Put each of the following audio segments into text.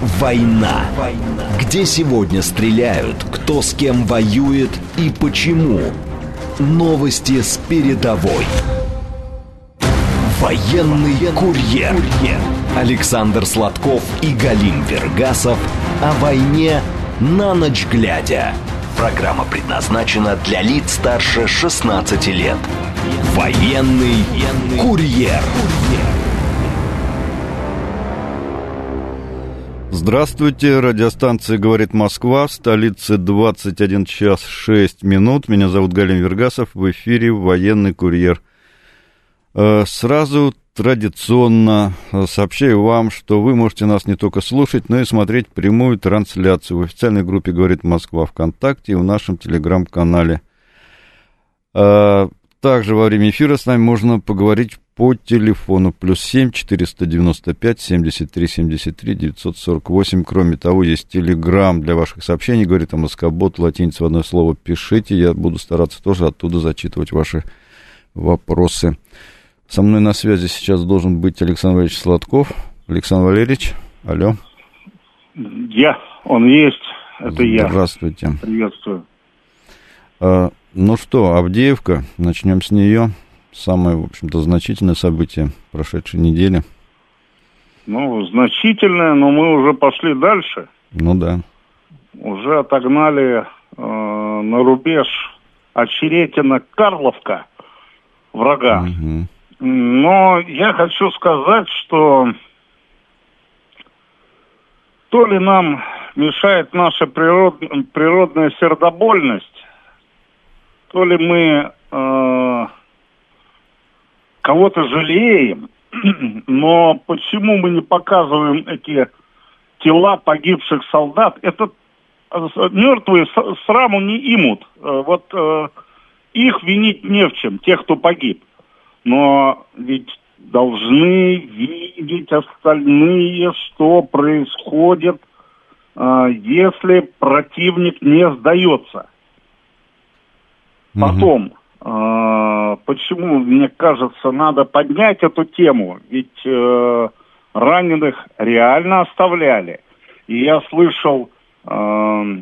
«Война». Где сегодня стреляют, кто с кем воюет и почему. Новости с передовой. Военный курьер. Александр Сладков и Галим Вергасов о войне на ночь глядя. Программа предназначена для лиц старше 16 лет. Военный курьер. Здравствуйте, радиостанция «Говорит Москва», в столице 21 час 6 минут. Меня зовут Галин Вергасов, в эфире «Военный курьер». Э, сразу традиционно э, сообщаю вам, что вы можете нас не только слушать, но и смотреть прямую трансляцию в официальной группе «Говорит Москва» ВКонтакте и в нашем телеграм-канале. Также во время эфира с нами можно поговорить по телефону плюс 7 495 73 73 948. Кроме того, есть телеграм для ваших сообщений, говорит о Москобот, латиница в одно слово пишите, я буду стараться тоже оттуда зачитывать ваши вопросы. Со мной на связи сейчас должен быть Александр Валерьевич Сладков. Александр Валерьевич, алло. Я, он есть, это я. Здравствуйте. Приветствую. Ну что, Авдеевка, начнем с нее. Самое, в общем-то, значительное событие прошедшей недели. Ну, значительное, но мы уже пошли дальше. Ну да. Уже отогнали э, на рубеж Очеретина-Карловка врага. Угу. Но я хочу сказать, что то ли нам мешает наша природ, природная сердобольность, то ли мы э, кого-то жалеем, но почему мы не показываем эти тела погибших солдат? Это э, мертвые сраму не имут. Э, вот э, их винить не в чем, тех, кто погиб но ведь должны видеть остальные, что происходит, а, если противник не сдается. Потом, э, почему, мне кажется, надо поднять эту тему? Ведь э, раненых реально оставляли. И я слышал э,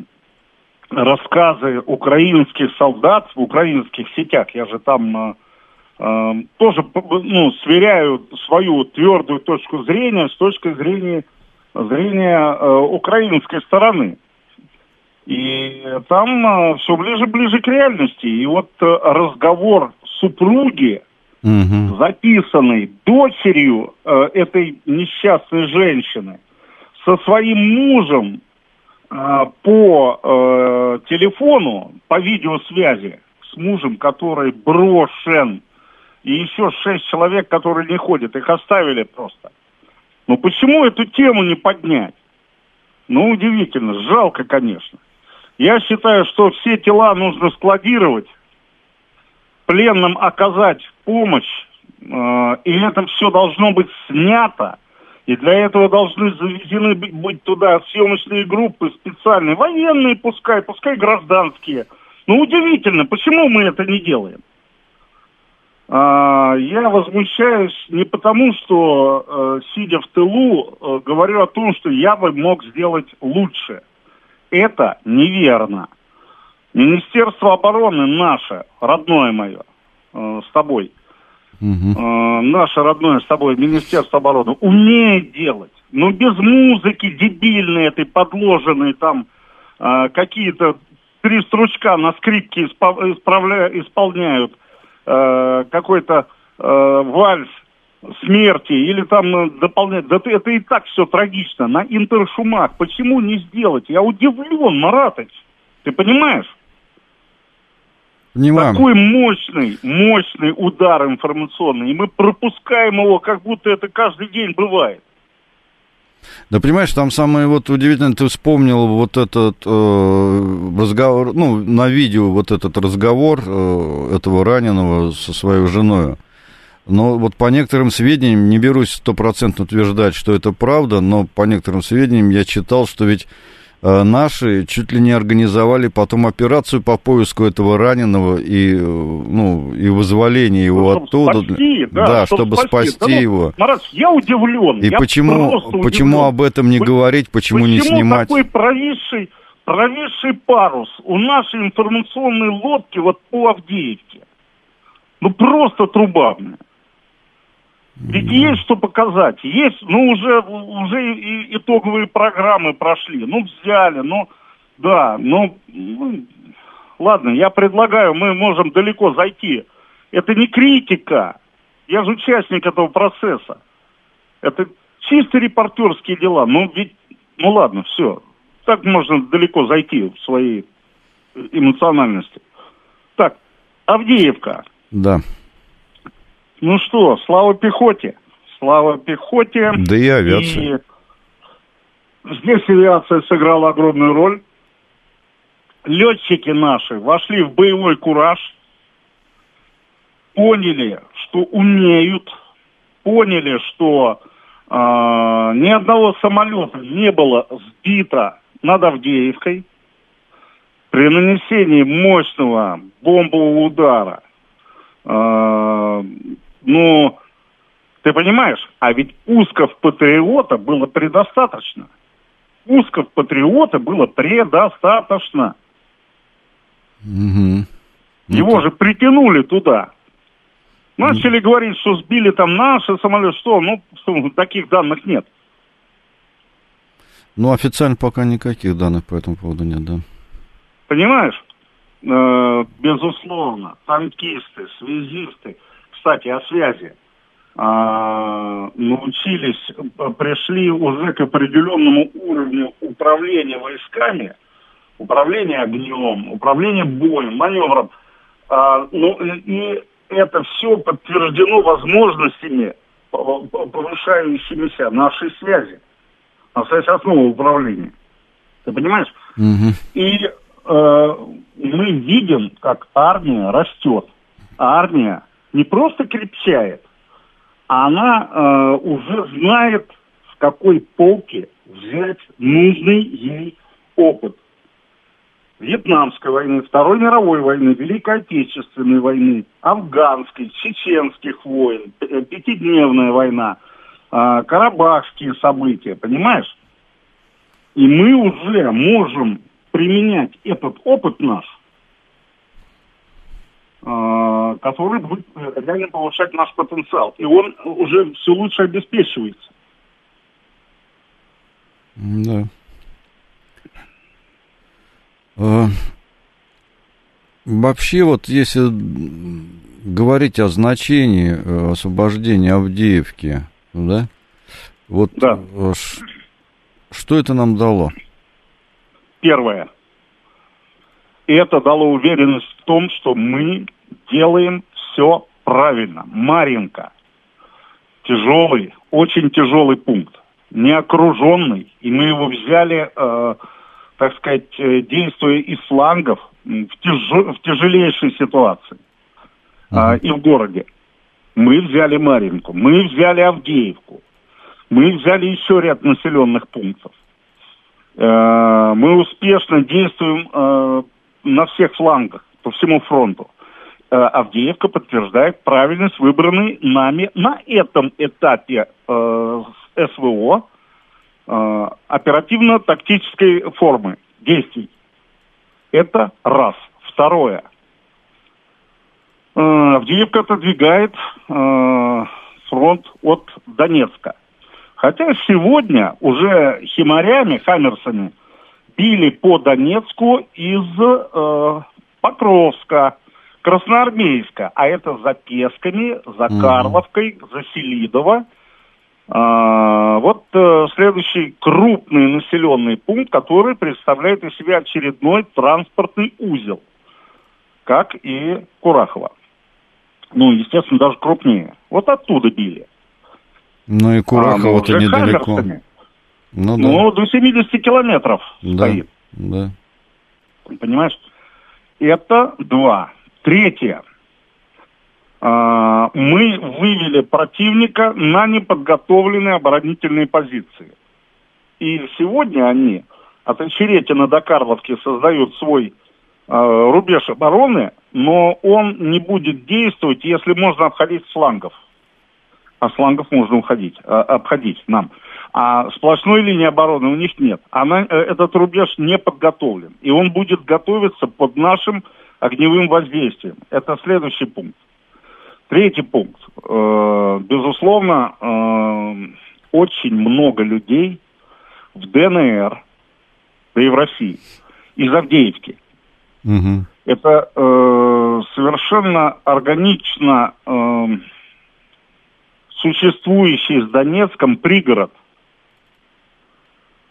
рассказы украинских солдат в украинских сетях. Я же там Эм, тоже ну, сверяю свою твердую точку зрения с точки зрения, зрения э, украинской стороны. И там э, все ближе ближе к реальности. И вот э, разговор супруги, угу. записанный дочерью э, этой несчастной женщины, со своим мужем по телефону, по видеосвязи с мужем, который брошен и еще шесть человек, которые не ходят. Их оставили просто. Ну почему эту тему не поднять? Ну, удивительно, жалко, конечно. Я считаю, что все тела нужно складировать, пленным оказать помощь, э, и это все должно быть снято. И для этого должны заведены быть туда съемочные группы специальные, военные пускай, пускай гражданские. Ну, удивительно, почему мы это не делаем? А, я возмущаюсь не потому, что, э, сидя в тылу, э, говорю о том, что я бы мог сделать лучше. Это неверно. Министерство обороны наше, родное мое, э, с тобой, угу. наше родное с тобой Министерство обороны, умеет делать. Но без музыки дебильной этой, подложенной там какие-то три стручка на скрипке исполняют – э, какой-то э, вальс смерти или там э, дополнять. Да это и так все трагично. На интершумах. Почему не сделать? Я удивлен, Маратыч. Ты понимаешь? Понимаем. Такой мощный, мощный удар информационный. И мы пропускаем его, как будто это каждый день бывает. Да понимаешь, там самое вот удивительное, ты вспомнил вот этот э, разговор, ну, на видео вот этот разговор э, этого раненого со своей женой. Но вот по некоторым сведениям, не берусь стопроцентно утверждать, что это правда, но по некоторым сведениям я читал, что ведь Э, наши чуть ли не организовали потом операцию по поиску этого раненого и, э, ну, и вызволение его чтобы оттуда. Спасти, да, да, чтобы, чтобы спасти, спасти да, ну, его. Марат, я удивлен. И я почему, почему об этом не говорить, почему, почему не снимать? Почему такой провисший, провисший парус у нашей информационной лодки вот по Авдеевке? Ну, просто труба. Ведь есть что показать. Есть, ну, уже, уже и итоговые программы прошли. Ну, взяли, ну, да, ну, ну, ладно, я предлагаю, мы можем далеко зайти. Это не критика. Я же участник этого процесса. Это чисто репортерские дела. Ну, ведь, ну, ладно, все. Так можно далеко зайти в своей эмоциональности. Так, Авдеевка. Да. Ну что, слава пехоте. Слава пехоте. Да и авиация. И здесь авиация сыграла огромную роль. Летчики наши вошли в боевой кураж, поняли, что умеют, поняли, что э, ни одного самолета не было сбито над Авдеевкой. При нанесении мощного бомбового удара э, ну, ты понимаешь, а ведь усков патриота было предостаточно. Усков патриота было предостаточно. Угу. Его ну, же притянули туда. Начали говорить, что сбили там наши самолеты. Что? Ну, таких данных нет. Ну, официально пока никаких данных по этому поводу нет, да. Понимаешь? Э, безусловно, танкисты, связисты – кстати, о связи. А, научились, пришли уже к определенному уровню управления войсками, управления огнем, управления боем, маневром. А, ну, и это все подтверждено возможностями, повышающимися нашей связи. А связь основа управления. Ты понимаешь? Угу. И э, мы видим, как армия растет. Армия не просто крепчает, а она э, уже знает, с какой полки взять нужный ей опыт. Вьетнамской войны, Второй мировой войны, Великой Отечественной войны, афганской, чеченских войн, э, пятидневная война, э, карабахские события, понимаешь? И мы уже можем применять этот опыт наш который будет реально повышать наш потенциал. И он уже все лучше обеспечивается. Да. А, вообще, вот если говорить о значении э, освобождения Авдеевки, да, вот да. что это нам дало? Первое. Это дало уверенность в том, что мы делаем все правильно. Маринка. Тяжелый, очень тяжелый пункт. Не окруженный. И мы его взяли, э, так сказать, э, действуя из флангов в, тяж... в тяжелейшей ситуации. Э, и в городе. Мы взяли Маринку, мы взяли Авдеевку, мы взяли еще ряд населенных пунктов. Э, мы успешно действуем э, на всех флангах, по всему фронту. Э, Авдеевка подтверждает правильность выбранной нами на этом этапе э, СВО э, оперативно-тактической формы действий. Это раз. Второе. Э, Авдеевка отодвигает э, фронт от Донецка. Хотя сегодня уже химарями, хаммерсами били по Донецку из э, Покровска, Красноармейска, а это за Песками, за Карловкой, за Селидово. А, вот э, следующий крупный населенный пункт, который представляет из себя очередной транспортный узел, как и Курахово. Ну, естественно, даже крупнее. Вот оттуда били. Ну и Курахово-то а, недалеко. Ну, да. ну, до 70 километров да, стоит. Да. Понимаешь? Это два. Третье. А, мы вывели противника на неподготовленные оборонительные позиции. И сегодня они от Очеретина до Карловки создают свой э, рубеж обороны, но он не будет действовать, если можно обходить с флангов. А с флангов можно уходить, э, обходить нам. А сплошной линии обороны у них нет. Она, э, этот рубеж не подготовлен. И он будет готовиться под нашим огневым воздействием. Это следующий пункт. Третий пункт. Э, безусловно, э, очень много людей в ДНР, да и в России, из Авдеевки. Угу. Это э, совершенно органично э, существующий с Донецком пригород.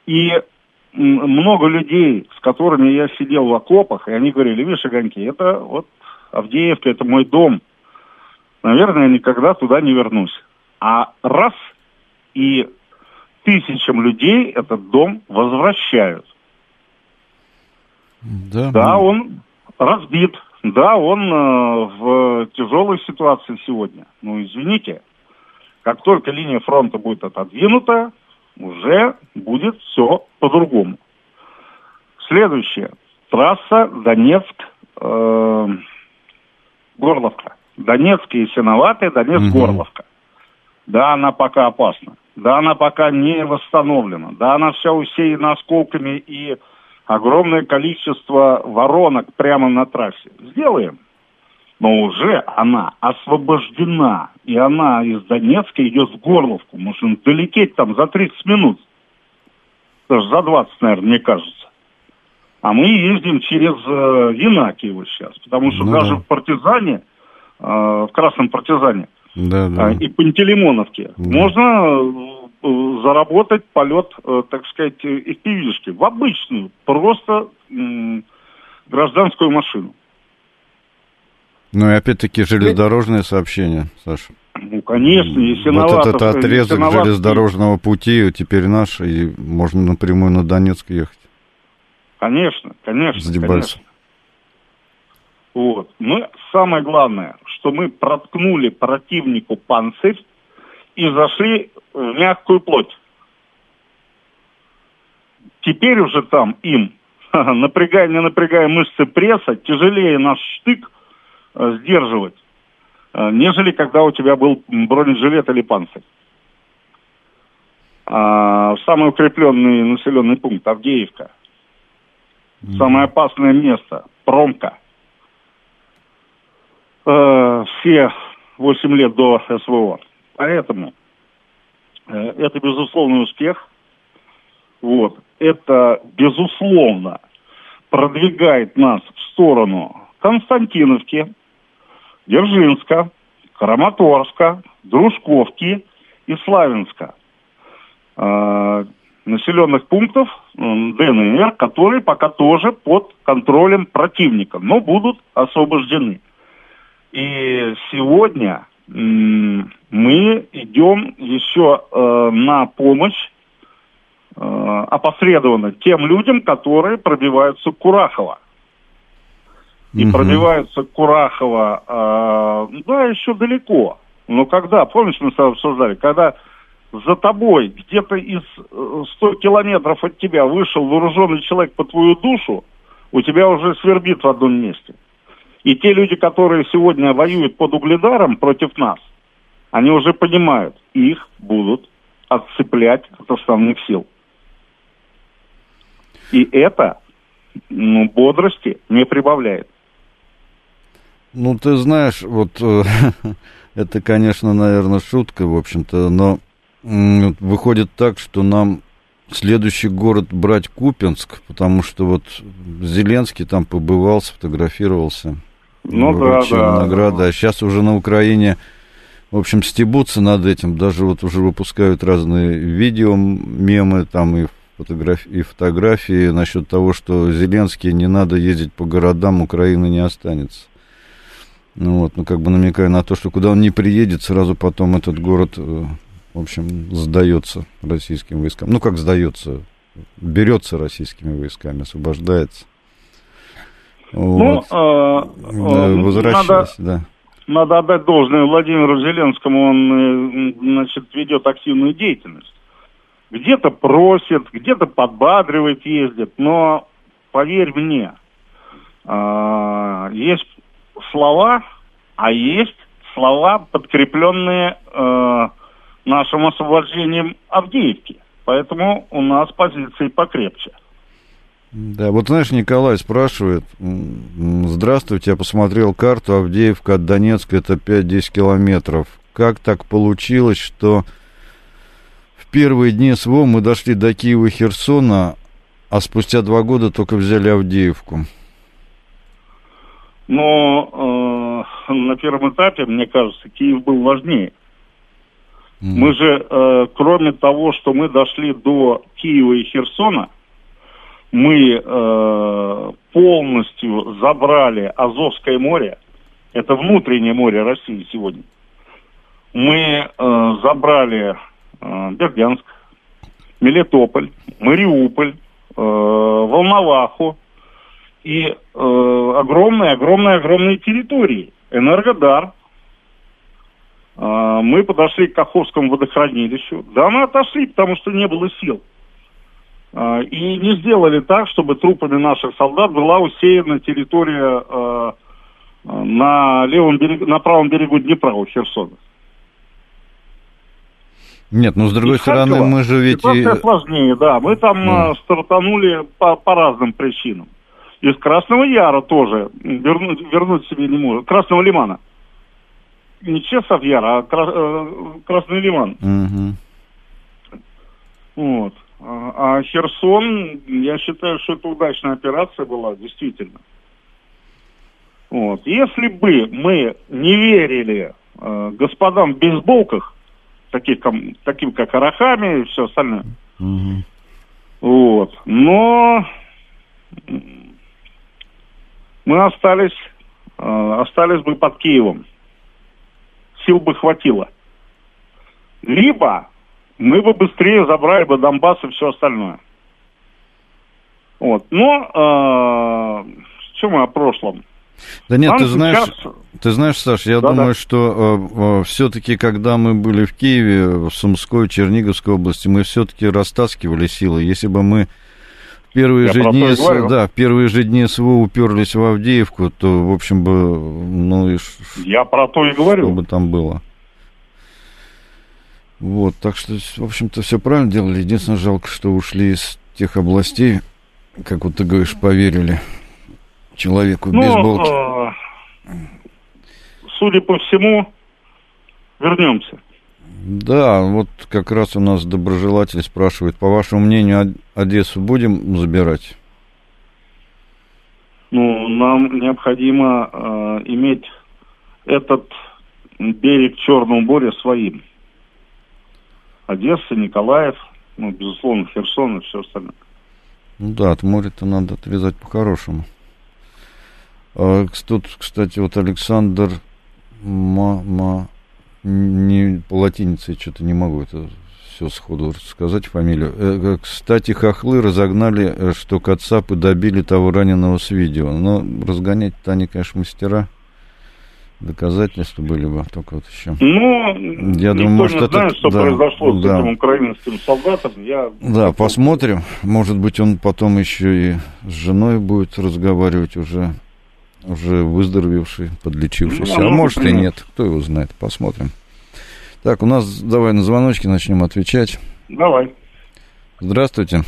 И много людей, с которыми я сидел в окопах, и они говорили, видишь, огоньки, это вот Авдеевка, это мой дом. Наверное, я никогда туда не вернусь. А раз и тысячам людей этот дом возвращают. Да, да он разбит. Да, он э, в тяжелой ситуации сегодня. Ну, извините, как только линия фронта будет отодвинута, уже будет все по-другому. Следующее. Трасса Донецк, э, Горловка. Донецк и Синоватый, Донецк, угу. Горловка. Да, она пока опасна. Да, она пока не восстановлена. Да, она вся усеяна осколками и огромное количество воронок прямо на трассе. Сделаем. Но уже она освобождена. И она из Донецка идет в Горловку. Можно долететь там за 30 минут. Даже за 20, наверное, мне кажется. А мы ездим через э, Янакиево сейчас. Потому что ну, даже да. в партизане, э, в Красном партизане да, да. Э, и Пантелеймоновке да. можно Э, заработать полет, э, так сказать, из пивишки в обычную, просто гражданскую машину. Ну и опять-таки железнодорожное сообщение, Саша. Ну, конечно, если Вот этот отрезок железнодорожного пути теперь наш, и можно напрямую на Донецк ехать. Конечно, конечно. С конечно. Вот. Мы, самое главное, что мы проткнули противнику панцирь и зашли в мягкую плоть. Теперь уже там им, напрягая, не напрягая мышцы пресса, тяжелее наш штык сдерживать, э, нежели когда у тебя был бронежилет или панцирь. А, самый укрепленный населенный пункт Авдеевка. Самое опасное место Промка. Э, все 8 лет до СВО. Поэтому Э, это безусловный успех. Вот. Это, безусловно, продвигает нас в сторону Константиновки, Дзержинска, Краматорска, Дружковки и Славянска. Э, населенных пунктов ДНР, которые пока тоже под контролем противника, но будут освобождены. И сегодня мы идем еще э, на помощь э, опосредованно тем людям, которые пробиваются к Курахово. И угу. пробиваются к Курахово, э, да, еще далеко. Но когда, помнишь, мы с тобой обсуждали, когда за тобой где-то из 100 э, километров от тебя вышел вооруженный человек по твою душу, у тебя уже свербит в одном месте. И те люди, которые сегодня воюют под угледаром против нас, они уже понимают, их будут отцеплять от основных сил. И это ну, бодрости не прибавляет. Ну, ты знаешь, вот э, это, конечно, наверное, шутка, в общем-то, но выходит так, что нам следующий город брать Купинск, потому что вот Зеленский там побывал, сфотографировался. Ну да, да. награды. А сейчас уже на Украине, в общем, стебутся над этим. Даже вот уже выпускают разные видео, мемы там и фотографии, и фотографии насчет того, что Зеленский не надо ездить по городам, Украины не останется. Ну вот, ну как бы намекая на то, что куда он не приедет, сразу потом этот город, э, в общем, сдается российским войскам. Ну как сдается, берется российскими войсками, освобождается. Ну, вот. Ну, возвращаясь, надо, да. Надо отдать должное Владимиру Зеленскому, он, э, значит, ведет активную деятельность. где-то просит, где-то подбадривает, ездит, но поверь мне, э, есть слова, а есть слова, подкрепленные э, нашим освобождением Авдеевки. Поэтому у нас позиции покрепче. Да, вот знаешь, Николай спрашивает, здравствуйте, я посмотрел карту, Авдеевка от Донецка это 5-10 километров. Как так получилось, что в первые дни СВО мы дошли до Киева и Херсона, а спустя два года только взяли Авдеевку? Но э, на первом этапе, мне кажется, Киев был важнее. Mm. Мы же, э, кроме того, что мы дошли до Киева и Херсона, мы э, полностью забрали Азовское море, это внутреннее море России сегодня. Мы э, забрали э, Бердянск, Мелитополь, Мариуполь, э, Волноваху и огромные-огромные-огромные э, территории. Энергодар. Э, мы подошли к Каховскому водохранилищу. Да мы отошли, потому что не было сил. А, и не сделали так, чтобы трупами наших солдат была усеяна территория э, на левом берегу, на правом берегу Днепра у Херсона. Нет, ну с другой и стороны, мы же ведь... Ситуация и... сложнее, да. Мы там ну. стартанули по, по разным причинам. Из Красного Яра тоже вернуть, вернуть себе не может. Красного Лимана. Не Чесов Яра, а Кра... Э, Красный Лиман. Угу. Вот. А, а Херсон, я считаю, что это удачная операция была, действительно. Вот. Если бы мы не верили э, господам в бейсболках, таких, таким как Арахами и все остальное, угу. вот, но мы остались, э, остались бы под Киевом. Сил бы хватило. Либо мы бы быстрее забрали бы Донбасс и все остальное. Вот. Но э, что мы о прошлом? Да нет, Нам ты знаешь, сейчас... ты знаешь, Саш, я да, думаю, да. что э, э, все-таки, когда мы были в Киеве, в Сумской, Черниговской области, мы все-таки растаскивали силы. Если бы мы первые я же дни, с, да, в первые же дни СВО уперлись в Авдеевку, то, в общем бы, ну и я про то и говорю. Что бы там было. Вот, так что, в общем-то, все правильно делали. Единственное, жалко, что ушли из тех областей, как вот ты говоришь, поверили человеку ну, бейсболке. Э, судя по всему, вернемся. Да, вот как раз у нас доброжелатель спрашивает, по вашему мнению, Одессу будем забирать? Ну, нам необходимо э, иметь этот берег Черного моря своим. Одесса, Николаев, ну, безусловно, Херсон и все остальное. Ну да, от моря-то надо отвязать по-хорошему. А, тут, кстати, вот Александр Ма, Ма не по латинице что-то не могу это все сходу сказать фамилию. Э, кстати, хохлы разогнали, э, что Кацапы добили того раненого с видео. Но разгонять-то они, конечно, мастера доказательства были бы только вот еще. Ну, я думаю, может, не знает, это, что да, произошло да. с этим украинским солдатом. Я... Да, посмотрим. Может быть, он потом еще и с женой будет разговаривать уже, уже выздоровевший, подлечившийся. Ну, а может и нет, кто его знает. Посмотрим. Так, у нас давай на звоночки начнем отвечать. Давай. Здравствуйте.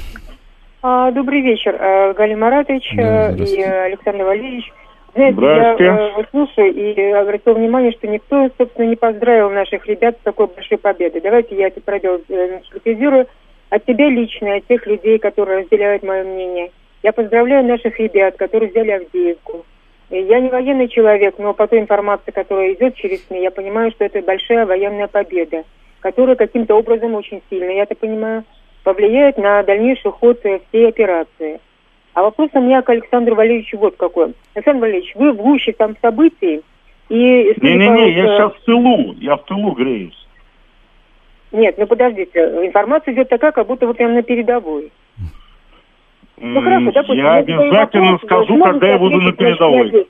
А, добрый вечер, э, Галина Маратович да, э, и Александр Валерьевич. Знаете, я э, слушаю и обратил внимание, что никто, собственно, не поздравил наших ребят с такой большой победой. Давайте я это пробел э, от тебя лично, от тех людей, которые разделяют мое мнение. Я поздравляю наших ребят, которые взяли Авдеевку. Я не военный человек, но по той информации, которая идет через СМИ, я понимаю, что это большая военная победа, которая каким-то образом очень сильно, я это понимаю, повлияет на дальнейший ход э, всей операции. А вопрос у меня к Александру Валерьевичу вот какой. Александр Валерьевич, вы в гуще там событий, и... Не-не-не, я сейчас в тылу, я в тылу греюсь. Нет, ну подождите, информация идет такая, как будто вы прям на передовой. Ну хорошо, допустим... Я обязательно вопрос, скажу, когда я буду на передовой.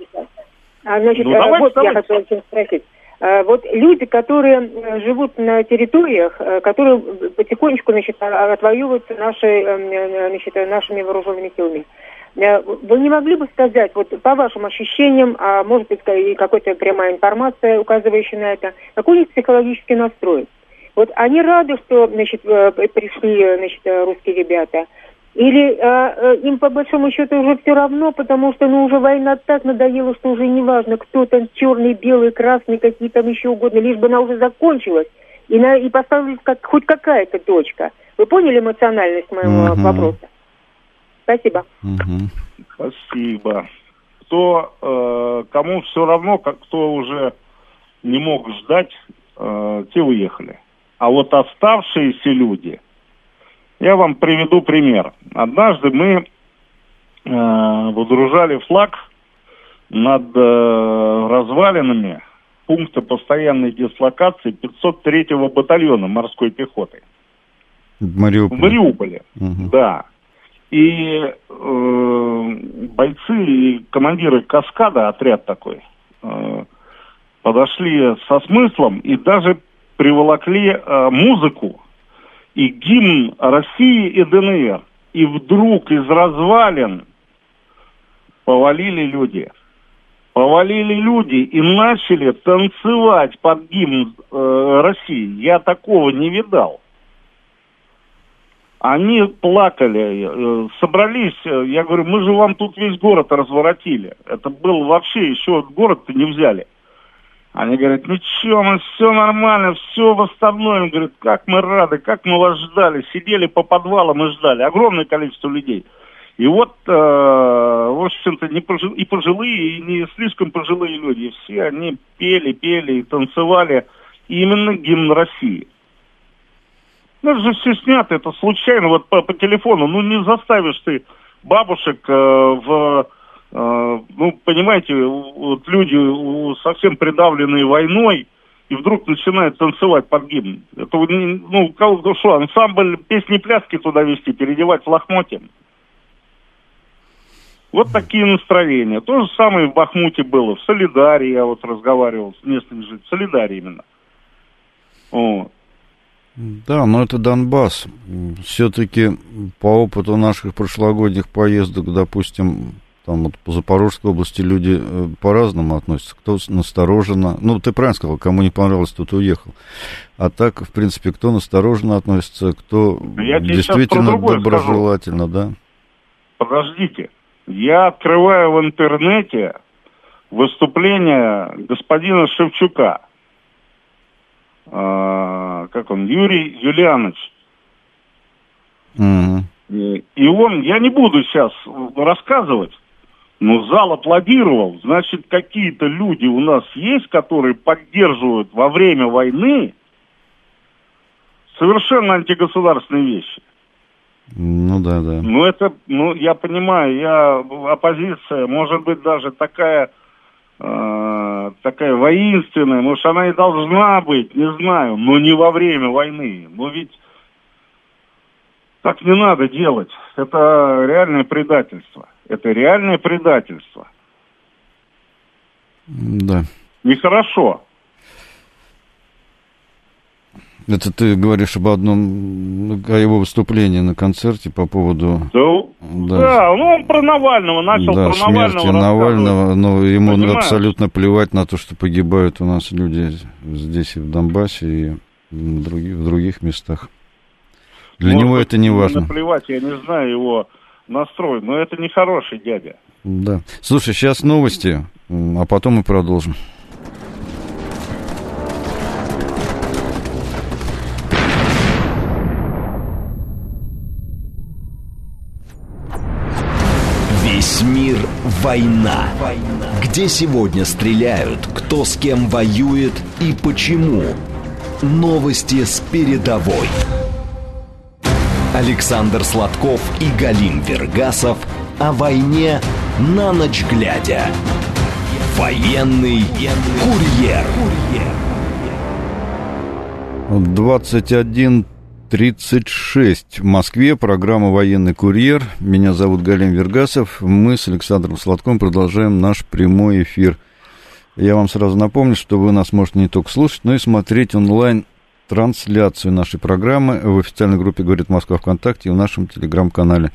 А, значит, ну, давайте, вот давайте. я хотела спросить. Э, вот люди, которые живут на территориях, которые потихонечку значит, отвоевываются нашей, значит, нашими вооруженными силами. Вы не могли бы сказать, вот по вашим ощущениям, а может быть и какая-то прямая информация, указывающая на это, какой у них психологический настрой? Вот они рады, что значит, пришли значит, русские ребята – или э, им по большому счету уже все равно, потому что ну уже война так надоела, что уже не важно, кто там черный, белый, красный, какие там еще угодно, лишь бы она уже закончилась и, на, и поставилась как, хоть какая-то точка. Вы поняли эмоциональность моего угу. вопроса? Спасибо. Угу. Спасибо. Кто, э, кому все равно, как кто уже не мог ждать, э, те уехали. А вот оставшиеся люди – я вам приведу пример. Однажды мы э, выдружали флаг над э, развалинами пункта постоянной дислокации 503-го батальона морской пехоты. В Мариуполе. В Мариуполе, угу. да. И э, бойцы и командиры «Каскада», отряд такой, э, подошли со смыслом и даже приволокли э, музыку и гимн России и ДНР. И вдруг из развалин повалили люди. Повалили люди и начали танцевать под гимн э, России. Я такого не видал. Они плакали, э, собрались, э, я говорю, мы же вам тут весь город разворотили. Это был вообще, еще город-то не взяли. Они говорят, ничего, мы все нормально, все восстановим. Говорят, как мы рады, как мы вас ждали. Сидели по подвалам и ждали. Огромное количество людей. И вот, э, в общем-то, не пожи... и пожилые, и не слишком пожилые люди. Все они пели, пели и танцевали именно гимн России. Ну, это же все снято, это случайно, вот по, по телефону. Ну, не заставишь ты бабушек э, в ну, понимаете, вот люди совсем придавленные войной, и вдруг начинают танцевать под гимн. Это, ну, кого что, ансамбль песни-пляски туда вести, переодевать в лохмотье. Вот такие настроения. То же самое в Бахмуте было, в Солидарии я вот разговаривал с местными жителями, в Солидарии именно. Вот. Да, но это Донбасс. Все-таки по опыту наших прошлогодних поездок, допустим, там вот по Запорожской области люди э, по-разному относятся. Кто настороженно... Ну, ты правильно сказал, кому не понравилось, тот уехал. А так, в принципе, кто настороженно относится, кто Я действительно доброжелательно, скажу. да? Подождите. Я открываю в интернете выступление господина Шевчука. А, как он? Юрий Юлианович. Угу. И он, я не буду сейчас рассказывать, но зал аплодировал. Значит, какие-то люди у нас есть, которые поддерживают во время войны совершенно антигосударственные вещи. Ну да, да. Ну это, ну я понимаю, я оппозиция, может быть даже такая, э, такая воинственная, может она и должна быть, не знаю, но не во время войны. Но ведь так не надо делать. Это реальное предательство. Это реальное предательство. Да. Нехорошо. Это ты говоришь об одном, о его выступлении на концерте по поводу... Да, да. да ну он про Навального начал, да, про Навального смерти Навального, но ему Понимаешь? абсолютно плевать на то, что погибают у нас люди здесь и в Донбассе, и в других, в других местах. Для Может, него это не важно. Наплевать, я не знаю его настрой, но это не хороший дядя. Да. Слушай, сейчас новости, а потом мы продолжим. Весь мир война. Где сегодня стреляют, кто с кем воюет и почему. Новости с передовой. Александр Сладков и Галим Вергасов о войне на ночь глядя. Военный курьер. 21.36 в Москве. Программа «Военный курьер». Меня зовут Галим Вергасов. Мы с Александром Сладком продолжаем наш прямой эфир Я вам сразу напомню, что вы нас можете не только слушать, но и смотреть онлайн трансляцию нашей программы в официальной группе «Говорит Москва ВКонтакте» и в нашем телеграм-канале.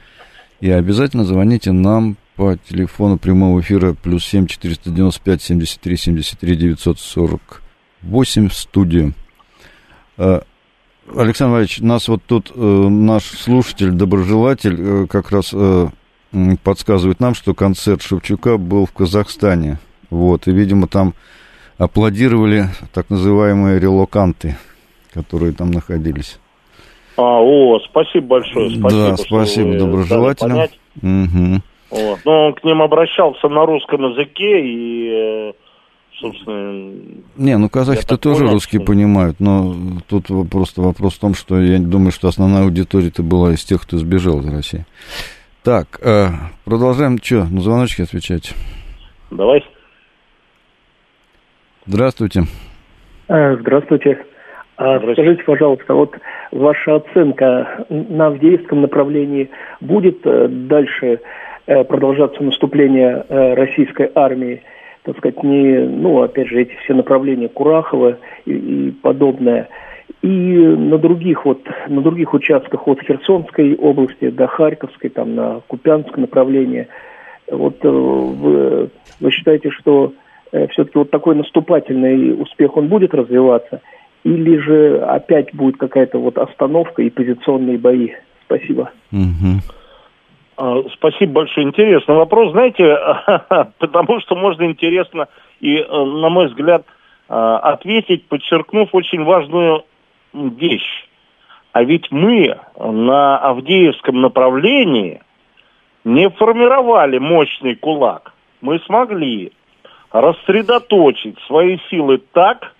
И обязательно звоните нам по телефону прямого эфира плюс 7 495 73 73 948 в студию. Э, Александр Валерьевич, нас вот тут э, наш слушатель, доброжелатель, э, как раз подсказывает нам, что концерт Шевчука был в Казахстане. Вот, и, видимо, там аплодировали так называемые релоканты, которые там находились. А, о, спасибо большое. Спасибо, да, спасибо доброжелательно. Угу. Вот. Но он к ним обращался на русском языке и собственно... Не, ну казахи-то тоже понял, русские что... понимают, но тут просто вопрос в том, что я думаю, что основная аудитория-то была из тех, кто сбежал из России. Так, э, продолжаем. Что, на звоночки отвечать? Давай. Здравствуйте. Э, здравствуйте. А скажите, пожалуйста, вот ваша оценка на Авдеевском направлении будет э, дальше продолжаться наступление российской армии так сказать, не, ну, опять же, эти все направления Курахова и, и подобное. И на других вот, на других участках от Херсонской области до Харьковской, там на Купянское направление, вот э, вы, вы считаете, что э, все-таки вот такой наступательный успех, он будет развиваться? Или же опять будет какая-то вот остановка и позиционные бои? Спасибо. Угу. А, спасибо большое. Интересный вопрос. Знаете, потому что можно интересно и, э, на мой взгляд, э, ответить, подчеркнув очень важную вещь. А ведь мы на Авдеевском направлении не формировали мощный кулак. Мы смогли рассредоточить свои силы так,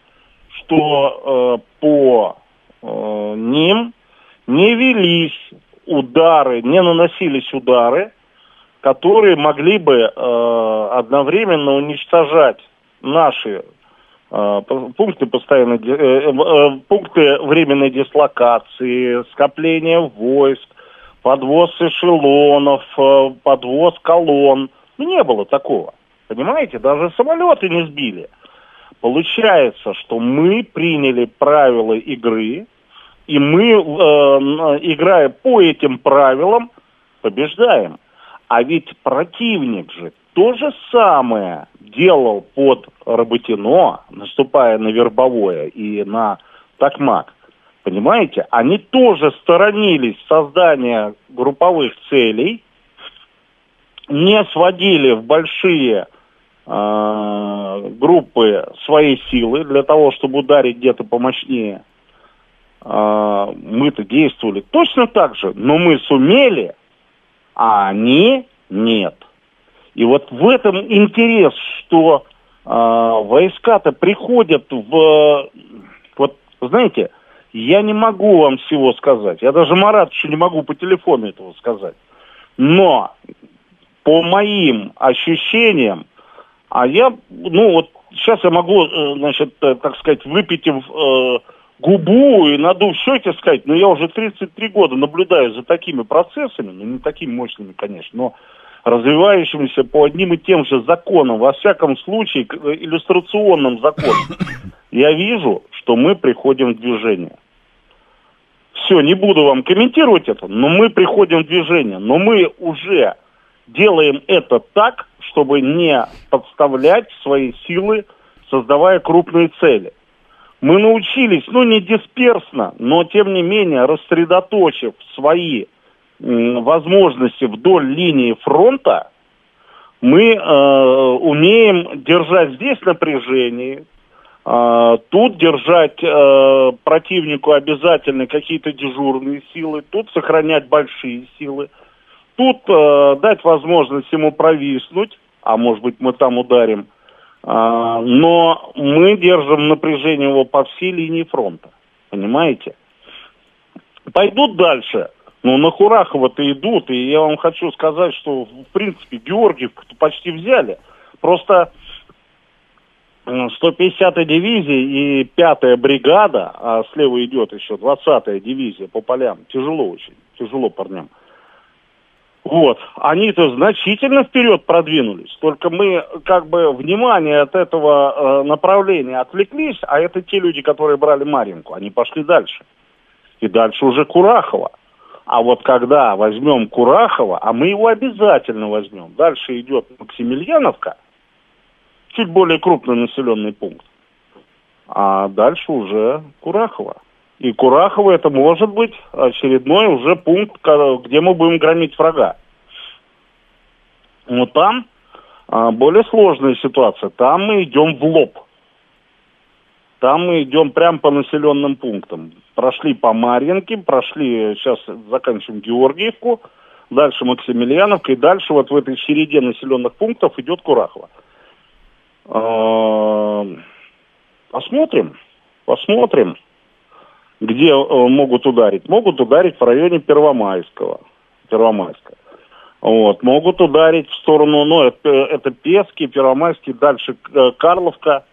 что э, по э, ним не велись удары, не наносились удары, которые могли бы э, одновременно уничтожать наши э, пункты постоянной э, э, э, пункты временной дислокации, скопления войск, подвоз эшелонов, э, подвоз колонн. Ну, не было такого. Понимаете, даже самолеты не сбили. Получается, что мы приняли правила игры, и мы, э, играя по этим правилам, побеждаем. А ведь противник же то же самое делал под Работино, наступая на Вербовое и на Токмак. Понимаете? Они тоже сторонились создания групповых целей, не сводили в большие э, группы свои силы для того, чтобы ударить где-то помощнее. А, мы-то действовали точно так же, но мы сумели, а они нет. И вот в этом интерес, что э, войска-то приходят в... Вот, знаете, я не могу вам всего сказать. Я даже Марат еще не могу по телефону этого сказать. Но по моим ощущениям, а я, ну вот сейчас я могу, э, значит, э, так сказать, выпитив э, губу и надув щеки сказать, но я уже 33 года наблюдаю за такими процессами, ну не такими мощными, конечно, но развивающимися по одним и тем же законам, во всяком случае, э, иллюстрационным законам, я вижу, что мы приходим в движение. Все, не буду вам комментировать это, но мы приходим в движение. Но мы уже делаем это так, чтобы не подставлять свои силы, создавая крупные цели – мы научились, ну не дисперсно, но тем не менее рассредоточив свои возможности вдоль линии фронта, мы э, умеем держать здесь напряжение, э, тут держать э, противнику обязательно какие-то дежурные силы, тут сохранять большие силы, тут э, дать возможность ему провиснуть, а может быть мы там ударим а, но мы держим напряжение его по всей линии фронта. Понимаете? Пойдут дальше. Ну, на Хурахова-то идут, и я вам хочу сказать, что, в принципе, Георгиев почти взяли. Просто 150-я дивизия и 5-я бригада, а слева идет еще 20-я дивизия по полям, тяжело очень, тяжело парням. Вот. Они-то значительно вперед продвинулись. Только мы как бы внимание от этого э, направления отвлеклись, а это те люди, которые брали Маринку. Они пошли дальше. И дальше уже Курахова. А вот когда возьмем Курахова, а мы его обязательно возьмем, дальше идет Максимiliaновка, чуть более крупный населенный пункт, а дальше уже Курахова. И Курахово это может быть очередной уже пункт, где мы будем громить врага. Но там а, более сложная ситуация. Там мы идем в лоб. Там мы идем прямо по населенным пунктам. Прошли по Марьинке, прошли, сейчас заканчиваем Георгиевку, дальше Максимiliaновка, и дальше вот в этой череде населенных пунктов идет Курахово. А, посмотрим, посмотрим где э, могут ударить? Могут ударить в районе Первомайского. Первомайска. Вот. Могут ударить в сторону, ну, это, это Пески, Первомайский, дальше э, Карловка,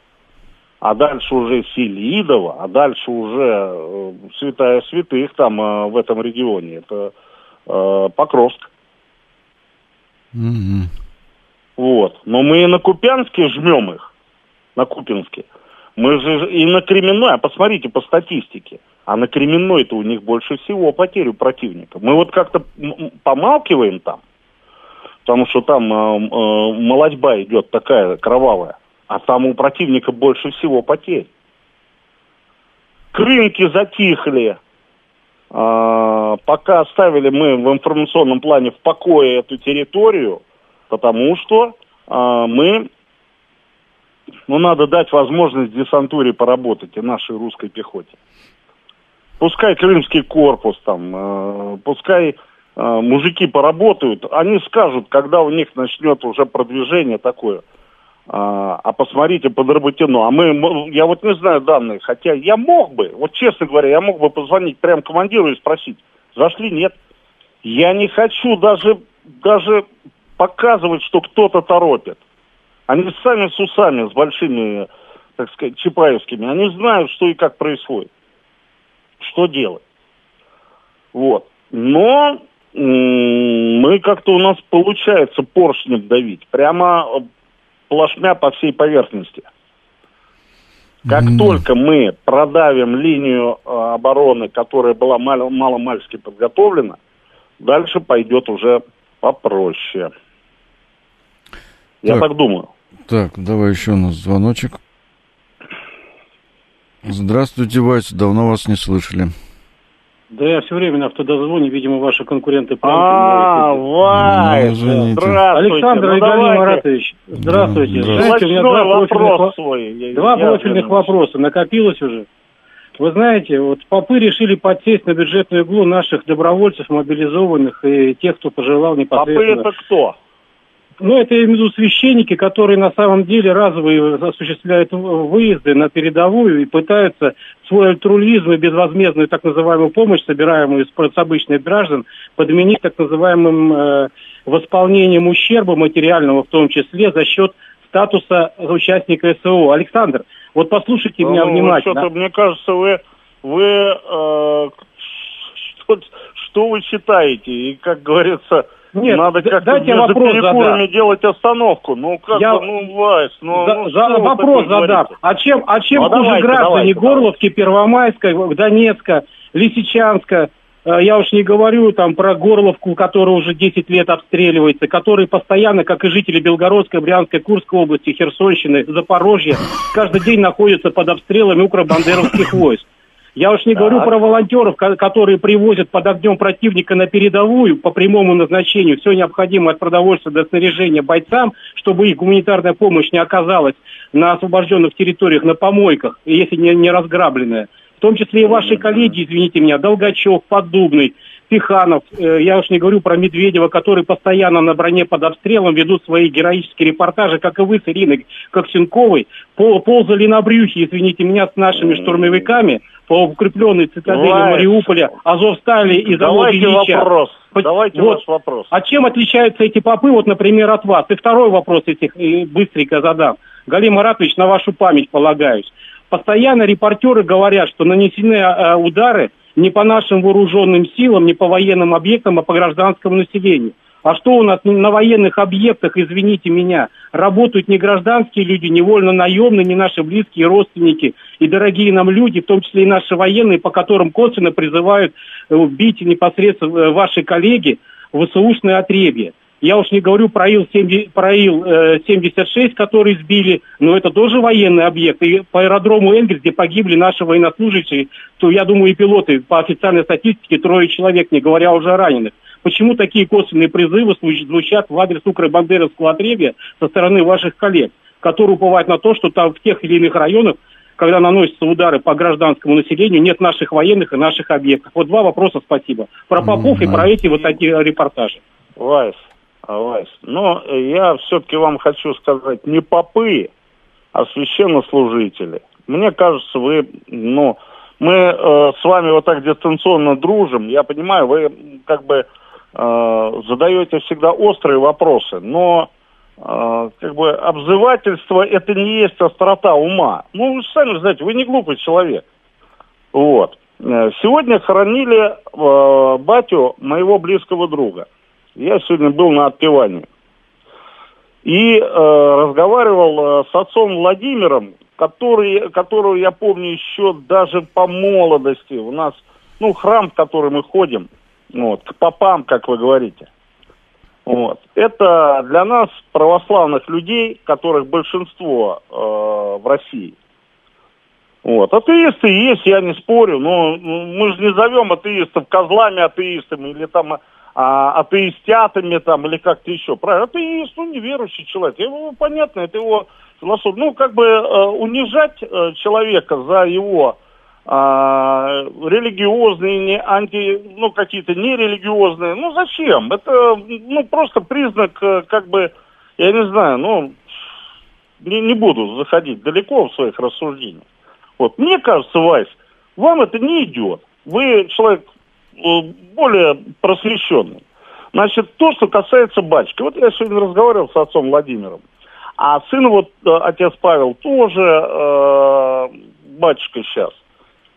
а дальше уже Селидово, а дальше уже э, Святая Святых там э, в этом регионе. Это э, Покровск. Mm-hmm. Вот. Но мы и на Купянске жмем их, на Купинске. Мы же и на Кременной, а посмотрите по статистике. А на Кременной-то у них больше всего потерь у противника. Мы вот как-то помалкиваем там, потому что там э, э, молодьба идет такая кровавая, а там у противника больше всего потерь. Крынки затихли, э, пока оставили мы в информационном плане в покое эту территорию, потому что э, мы, ну, надо дать возможность десантуре поработать и нашей русской пехоте пускай Крымский корпус там, э, пускай э, мужики поработают, они скажут, когда у них начнет уже продвижение такое. А, а посмотрите под Работино. А мы, я вот не знаю данные, хотя я мог бы, вот честно говоря, я мог бы позвонить прям командиру и спросить, зашли, нет. Я не хочу даже, даже показывать, что кто-то торопит. Они сами с усами, с большими, так сказать, чапаевскими, они знают, что и как происходит что делать. Вот. Но мы как-то у нас получается поршнем давить. Прямо э, плашмя по всей поверхности. Как mm. только мы продавим линию э, обороны, которая была мало, мало-мальски подготовлена, дальше пойдет уже попроще. Я так, так думаю. Так, давай еще у нас звоночек. Здравствуйте, Вася, давно вас не слышали. Да я все время на автодозвоне, видимо, ваши конкуренты... А, Вася, ну, здравствуйте. Александр ну, Игорь Маратович, здравствуйте. Да, Знаете, у меня два вопрос свой. Два профильных вопроса, накопилось уже. Вы знаете, вот попы решили подсесть на бюджетную иглу наших добровольцев, мобилизованных и тех, кто пожелал непосредственно... Попы это кто? Ну, это я имею в виду священники, которые на самом деле разовые осуществляют выезды на передовую и пытаются свой альтруизм и безвозмездную так называемую помощь, собираемую из обычных граждан, подменить так называемым э, восполнением ущерба материального в том числе за счет статуса участника СО. Александр, вот послушайте ну, меня внимательно. Что-то, мне кажется, вы, вы э, что, что вы считаете? И, как говорится, нет, Надо как-то между вопрос перекурами задам. делать остановку. Ну, как Я... ну, Вась, ну, за, ну за, Вопрос задам. А чем, а чем ну, хуже давайте, граждане давайте, Горловки, давайте. Первомайска, Донецка, Лисичанска, э, я уж не говорю там про Горловку, которая уже 10 лет обстреливается, которые постоянно, как и жители Белгородской, Брянской, Курской области, Херсонщины, Запорожья, каждый день находятся под обстрелами укробандеровских войск. Я уж не так. говорю про волонтеров, которые привозят под огнем противника на передовую по прямому назначению все необходимое от продовольствия до снаряжения бойцам, чтобы их гуманитарная помощь не оказалась на освобожденных территориях, на помойках, если не, не разграбленная. В том числе и ваши коллеги, извините меня, Долгачев, Поддубный, Тиханов, э, я уж не говорю про Медведева, которые постоянно на броне под обстрелом ведут свои героические репортажи, как и вы с Ириной Коксенковой, ползали на брюхе, извините меня, с нашими штурмовиками по укрепленной цитадели Давай. Мариуполя, Азовстали и завода Давайте вопрос. Давайте вот. ваш вопрос. А чем отличаются эти попы, вот, например, от вас? И второй вопрос этих быстренько задам. Галим Маратович, на вашу память полагаюсь. Постоянно репортеры говорят, что нанесены э, удары не по нашим вооруженным силам, не по военным объектам, а по гражданскому населению. А что у нас на военных объектах, извините меня, работают не гражданские люди, не вольно-наемные, не наши близкие родственники и дорогие нам люди, в том числе и наши военные, по которым косвенно призывают убить непосредственно э, ваши коллеги в ВСУшное отребье. Я уж не говорю про Ил-76, про Ил, э, который сбили, но это тоже военный объект. И по аэродрому Энгельс, где погибли наши военнослужащие, то, я думаю, и пилоты, по официальной статистике, трое человек, не говоря уже о раненых. Почему такие косвенные призывы звучат в адрес Укро-Бандеровского отребья со стороны ваших коллег, которые уповают на то, что там в тех или иных районах когда наносятся удары по гражданскому населению, нет наших военных и наших объектов. Вот два вопроса спасибо. Про Попов mm-hmm. и про эти вот такие репортажи. Вайс, Вайс, но я все-таки вам хочу сказать, не попы, а священнослужители. Мне кажется, вы, ну, мы э, с вами вот так дистанционно дружим. Я понимаю, вы как бы задаете всегда острые вопросы, но э, как бы обзывательство это не есть острота ума. Ну, вы сами знаете, вы не глупый человек. Вот. Э, сегодня хоронили э, батю моего близкого друга. Я сегодня был на отпевании. И э, разговаривал э, с отцом Владимиром, который, которого я помню еще даже по молодости. У нас, ну, храм, в который мы ходим, вот, к попам, как вы говорите. Вот. Это для нас, православных людей, которых большинство э, в России. Вот. Атеисты есть, я не спорю, но мы же не зовем атеистов козлами атеистами или там а, атеистятами там или как-то еще. Правильно, атеист, ну, неверующий человек. Его, понятно, это его философия. Ну, как бы э, унижать э, человека за его э, религиозные, не анти, ну, какие-то нерелигиозные, ну, зачем? Это, ну, просто признак, э, как бы, я не знаю, ну, не, не буду заходить далеко в своих рассуждениях. Вот, мне кажется, Вайс, вам это не идет. Вы человек Э, более просвещенный. Значит, то, что касается батюшки. Вот я сегодня разговаривал с отцом Владимиром. А сын вот, э, отец Павел, тоже э, батюшка сейчас.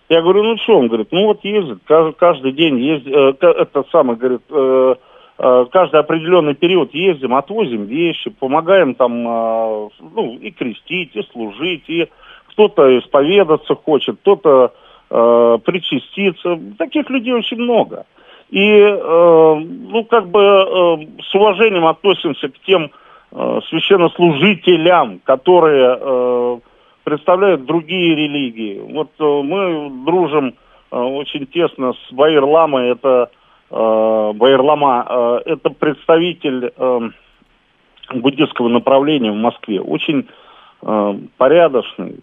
Я говорю, ну что, он говорит, ну вот ездит, каждый, день ездит, э, это самое, говорит, э, э, каждый определенный период ездим, отвозим вещи, помогаем там, ну, и крестить, и служить, и кто-то исповедаться хочет, кто-то э, причаститься. Таких людей очень много. И, э, ну, как бы э, с уважением относимся к тем э, священнослужителям, которые э, представляют другие религии. Вот э, мы дружим э, очень тесно с Баир Ламой, это э, Баир Лама, э, это представитель буддийского направления в Москве. Очень порядочный,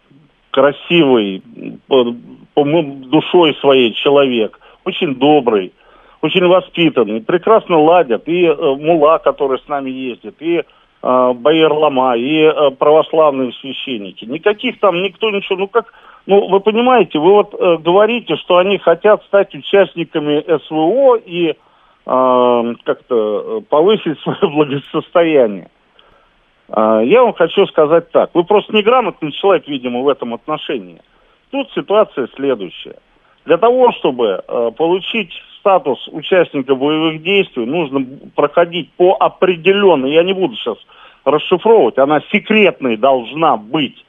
красивый, душой своей человек, очень добрый, очень воспитанный, прекрасно ладят. И Мула, который с нами ездит, и э, Баир Лама, и э, православные священники. Никаких там никто ничего, ну как, ну вы понимаете, вы вот э, говорите, что они хотят стать участниками СВО и э, как-то э, повысить свое благосостояние. Э, я вам хочу сказать так. Вы просто неграмотный человек, видимо, в этом отношении. Тут ситуация следующая. Для того, чтобы э, получить статус участника боевых действий, нужно проходить по определенной, я не буду сейчас расшифровывать, она секретной должна быть.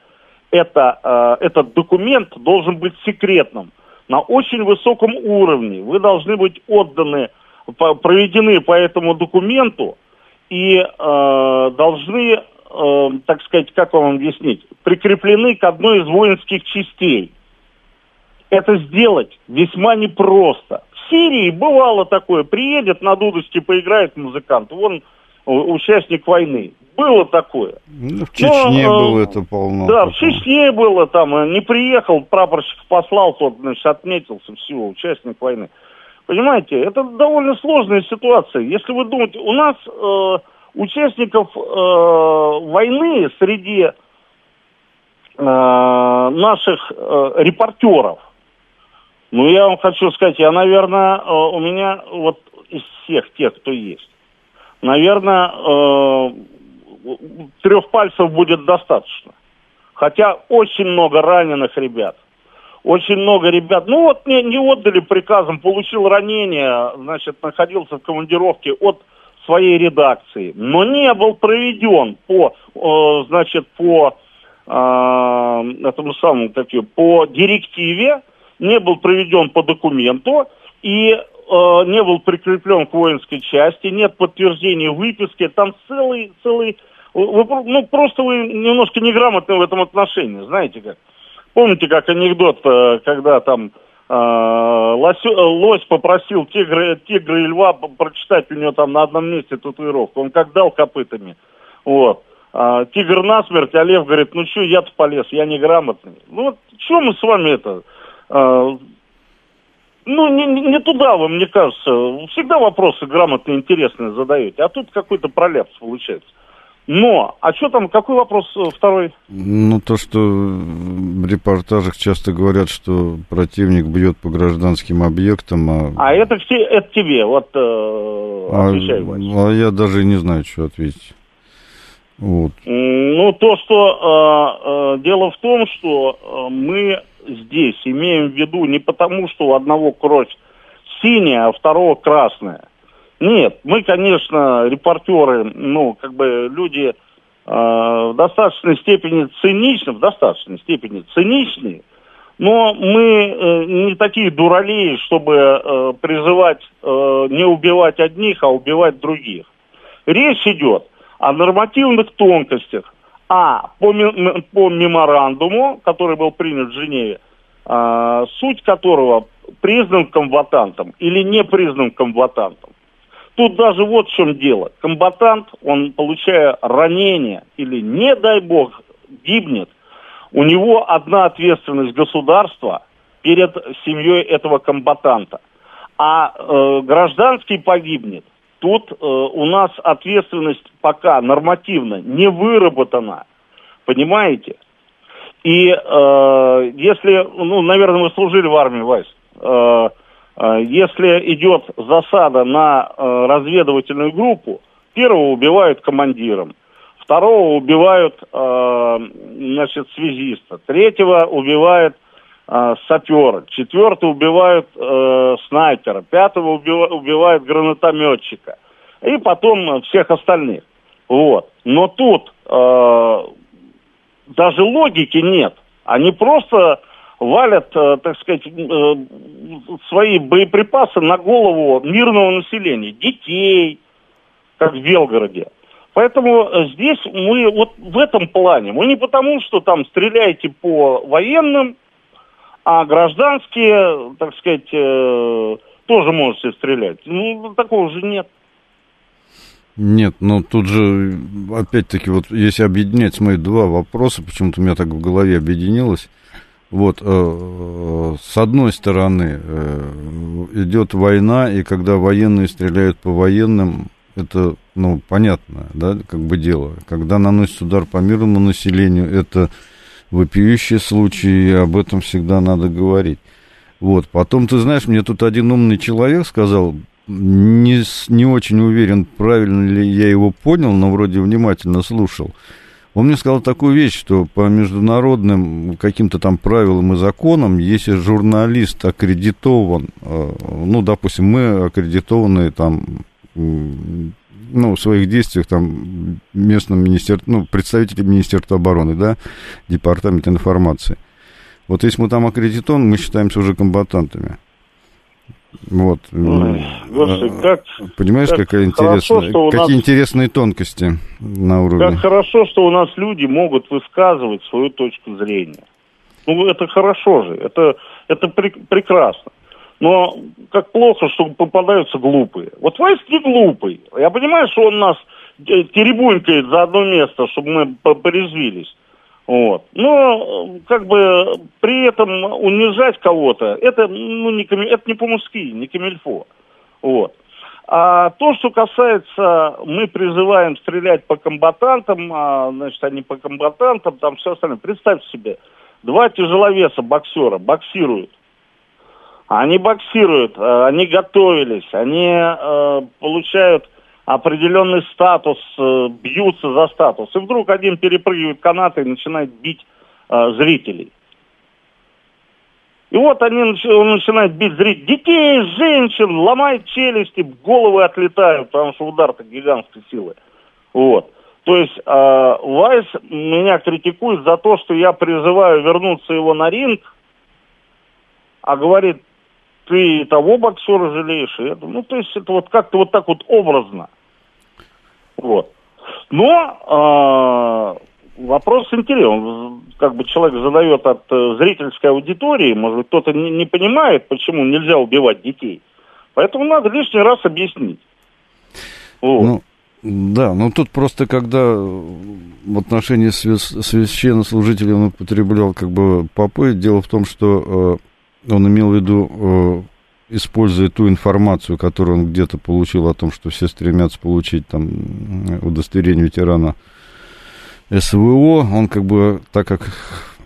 Это, э, этот документ должен быть секретным на очень высоком уровне. Вы должны быть отданы, проведены по этому документу и э, должны э, так сказать, как вам объяснить, прикреплены к одной из воинских частей. Это сделать весьма непросто. Сирии бывало такое, приедет на дудочке, поиграет музыкант, вон участник войны. Было такое. Ну, в Чечне Но, было это полно. Да, в Чечне было там, э, не приехал, прапорщик послал, тот, значит, отметился, все, участник войны. Понимаете, это довольно сложная ситуация. Если вы думаете, у нас э, участников э, войны среди э, наших э, репортеров, ну, я вам хочу сказать, я, наверное, э, у меня вот из всех тех, кто есть, наверное, э, трех пальцев будет достаточно. Хотя очень много раненых ребят. Очень много ребят. Ну вот не, не отдали приказом, получил ранение, значит, находился в командировке от своей редакции, но не был проведен по, э, значит, по этому самому такие, по директиве, не был проведен по документу и э, не был прикреплен к воинской части, нет подтверждения выписки, там целый, целый, вы, ну просто вы немножко неграмотны в этом отношении, знаете как. Помните, как анекдот, э, когда там э, лось, лось попросил тигра, тигра и льва прочитать у него там на одном месте татуировку. Он как дал копытами. Вот. А, тигр насмерть, а лев говорит, ну что, я-то полез, я неграмотный. Ну вот, что мы с вами это... А, ну, не, не туда вы, мне кажется. Всегда вопросы грамотные, интересные задаете. А тут какой-то проляпс получается. Но, а что там, какой вопрос э, второй? Ну, то, что в репортажах часто говорят, что противник бьет по гражданским объектам, а... А это, это тебе, вот, э, а, а я даже не знаю, что ответить. Вот. Ну, то, что э, э, дело в том, что э, мы здесь имеем в виду не потому, что у одного кровь синяя, а у второго красная. Нет, мы, конечно, репортеры, ну, как бы люди э, в достаточной степени циничны, в достаточной степени циничны, но мы э, не такие дуралеи, чтобы э, призывать э, не убивать одних, а убивать других. Речь идет о нормативных тонкостях, а по, по меморандуму, который был принят в Женеве, э, суть которого признан комбатантом или не признан комбатантом. Тут даже вот в чем дело. Комбатант, он, получая ранение или, не дай бог, гибнет, у него одна ответственность государства перед семьей этого комбатанта. А э, гражданский погибнет. Тут э, у нас ответственность пока нормативно не выработана. Понимаете? И э, если, ну, наверное, вы служили в армии, Вайс, э, Э, если идет засада на э, разведывательную группу, первого убивают командиром, второго убивают э, значит, связиста, третьего убивают сапера, четвертого убивают снайпера, пятого убивают гранатометчика и потом всех остальных. Вот. Но тут даже логики нет. Они просто валят, э, так сказать, э, свои боеприпасы на голову мирного населения, детей, как в Белгороде. Поэтому э, здесь мы вот в этом плане, мы не потому, что там стреляете по военным, а гражданские, так сказать, тоже можете стрелять. Ну, такого же нет. Нет, но тут же, опять-таки, вот если объединять мои два вопроса, почему-то у меня так в голове объединилось. Вот, э, с одной стороны, э, идет война, и когда военные стреляют по военным, это, ну, понятно, да, как бы дело. Когда наносит удар по мирному населению, это вопиющие случаи, об этом всегда надо говорить. Вот, потом, ты знаешь, мне тут один умный человек сказал, не, не очень уверен, правильно ли я его понял, но вроде внимательно слушал – он мне сказал такую вещь, что по международным каким-то там правилам и законам, если журналист аккредитован, э, ну, допустим, мы аккредитованы там, ну, в своих действиях там местном министерстве, ну, представители Министерства обороны, да, Департамент информации. Вот если мы там аккредитованы, мы считаемся уже комбатантами. Вот. Ой, Господи, как, Понимаешь, как какая интересная, хорошо, какие нас, интересные тонкости на уровне. Как хорошо, что у нас люди могут высказывать свою точку зрения. Ну, это хорошо же, это, это при, прекрасно. Но как плохо, что попадаются глупые. Вот Вайс не глупый. Я понимаю, что он нас э, теребунькает за одно место, чтобы мы порезвились. Вот. Но как бы при этом унижать кого-то, это, ну, не, это не по-мужски, не камильфо. Вот. А то, что касается, мы призываем стрелять по комбатантам, а, значит, они по комбатантам, там все остальное. Представьте себе, два тяжеловеса боксера боксируют. Они боксируют, э, они готовились, они э, получают определенный статус, э, бьются за статус. И вдруг один перепрыгивает канаты и начинает бить зрителей. И вот они, он начинает бить зрителей. Детей, женщин, ломает челюсти, головы отлетают, потому что удар-то гигантской силы. Вот. То есть э, Вайс меня критикует за то, что я призываю вернуться его на ринг, а говорит, ты того боксера жалеешь, и это. Ну, то есть это вот как-то вот так вот образно. Вот. Но э, вопрос интересный. Как бы человек задает от э, зрительской аудитории, может быть, кто-то не, не понимает, почему нельзя убивать детей. Поэтому надо лишний раз объяснить. Вот. Ну, да, но тут просто когда в отношении священнослужителей он употреблял как бы попы, дело в том, что э, он имел в виду, э, используя ту информацию, которую он где-то получил о том, что все стремятся получить там удостоверение ветерана СВО, он как бы, так как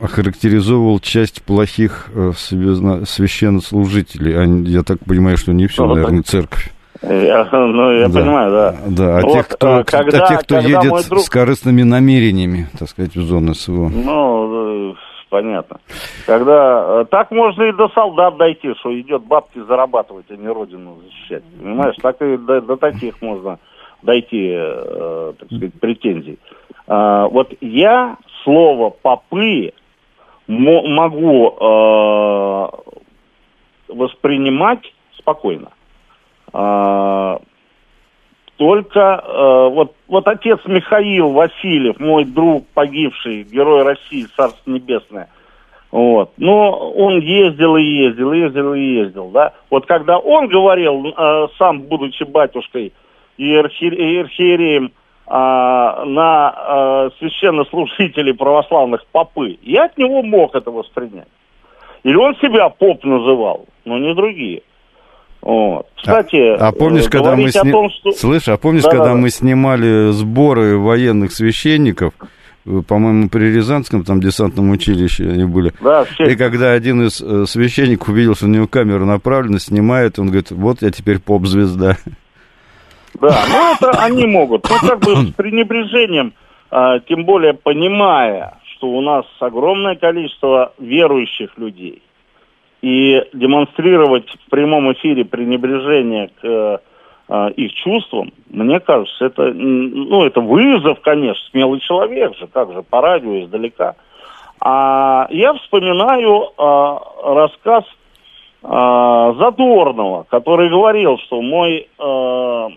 охарактеризовал часть плохих э, священнослужителей, а я так понимаю, что не все, наверное, церковь. Я, ну, я да. понимаю, да. Да, а вот, тех, кто, когда, а тех, кто едет друг... с корыстными намерениями, так сказать, в зону СВО. Ну, понятно. Когда э, так можно и до солдат дойти, что идет бабки зарабатывать, а не родину защищать. Понимаешь, так и до, до таких можно дойти, э, так сказать, претензий. А, вот я слово попы могу э, воспринимать спокойно. А, только э, вот, вот отец Михаил Васильев, мой друг погибший, герой России, Царство Небесное, вот. Но он ездил и ездил, ездил и ездил, да. Вот когда он говорил, э, сам будучи батюшкой и архиереем, э, на э, священнослужителей православных попы, я от него мог это воспринять. Или он себя поп называл, но не другие. Вот. Кстати, а, а помнишь, когда мы сни... том, что... Слышь, а помнишь, да, когда да. мы снимали сборы военных священников, э, по-моему, при Рязанском там десантном училище они были. Да, все. И когда один из э, священников увидел, что на него камера направлена, снимает, он говорит, вот я теперь поп-звезда. Да, ну это они могут. Ну как бы с пренебрежением, а, тем более понимая, что у нас огромное количество верующих людей и демонстрировать в прямом эфире пренебрежение к э, э, их чувствам, мне кажется, это, ну, это вызов, конечно, смелый человек же, как же, по радио издалека. А я вспоминаю э, рассказ э, Задорнова, который говорил, что мой э,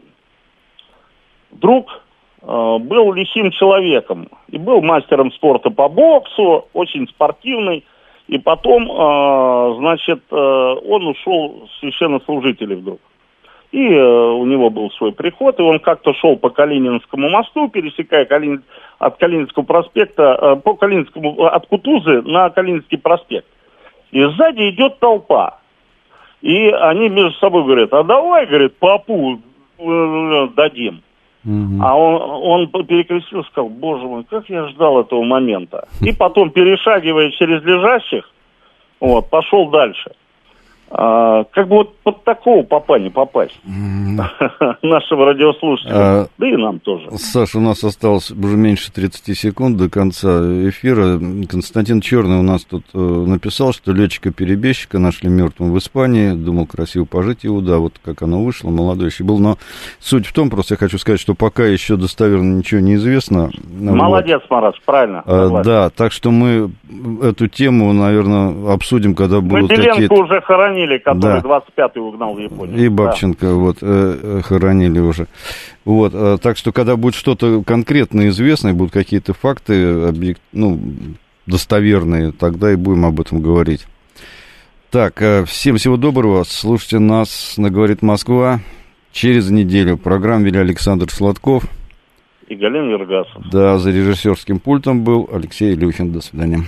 друг э, был лихим человеком и был мастером спорта по боксу, очень спортивный, и потом, э, значит, э, он ушел в священнослужители вдруг. И э, у него был свой приход, и он как-то шел по Калининскому мосту, пересекая Калин... от Калининского проспекта, э, по Калининскому, от Кутузы на Калининский проспект. И сзади идет толпа. И они между собой говорят, а давай, говорит, папу э, дадим. Угу. А он, он перекрестил, сказал, боже мой, как я ждал этого момента. И потом, перешагивая через лежащих, вот, пошел дальше. А, как бы вот под такого попа не попасть нашим радиослушателям, а, да и нам тоже. Саша, у нас осталось уже меньше 30 секунд до конца эфира. Константин Черный у нас тут э, написал, что летчика-перебежчика нашли мертвым в Испании. Думал, красиво пожить его, да, вот как оно вышло, молодой еще был. Но суть в том, просто я хочу сказать, что пока еще достоверно ничего не известно. Молодец, вот. Мараш, правильно. А, да, так что мы эту тему, наверное, обсудим, когда будут какие-то... уже хоронили хоронили, который да. 25-й угнал в Японию. И Бабченко да. вот э, э, хоронили уже. Вот, э, так что, когда будет что-то конкретно известно, и будут какие-то факты, объект, ну, достоверные, тогда и будем об этом говорить. Так, э, всем всего доброго. Слушайте нас на «Говорит Москва». Через неделю программу вели Александр Сладков. И Галин Вергасов. Да, за режиссерским пультом был Алексей Илюхин. До свидания.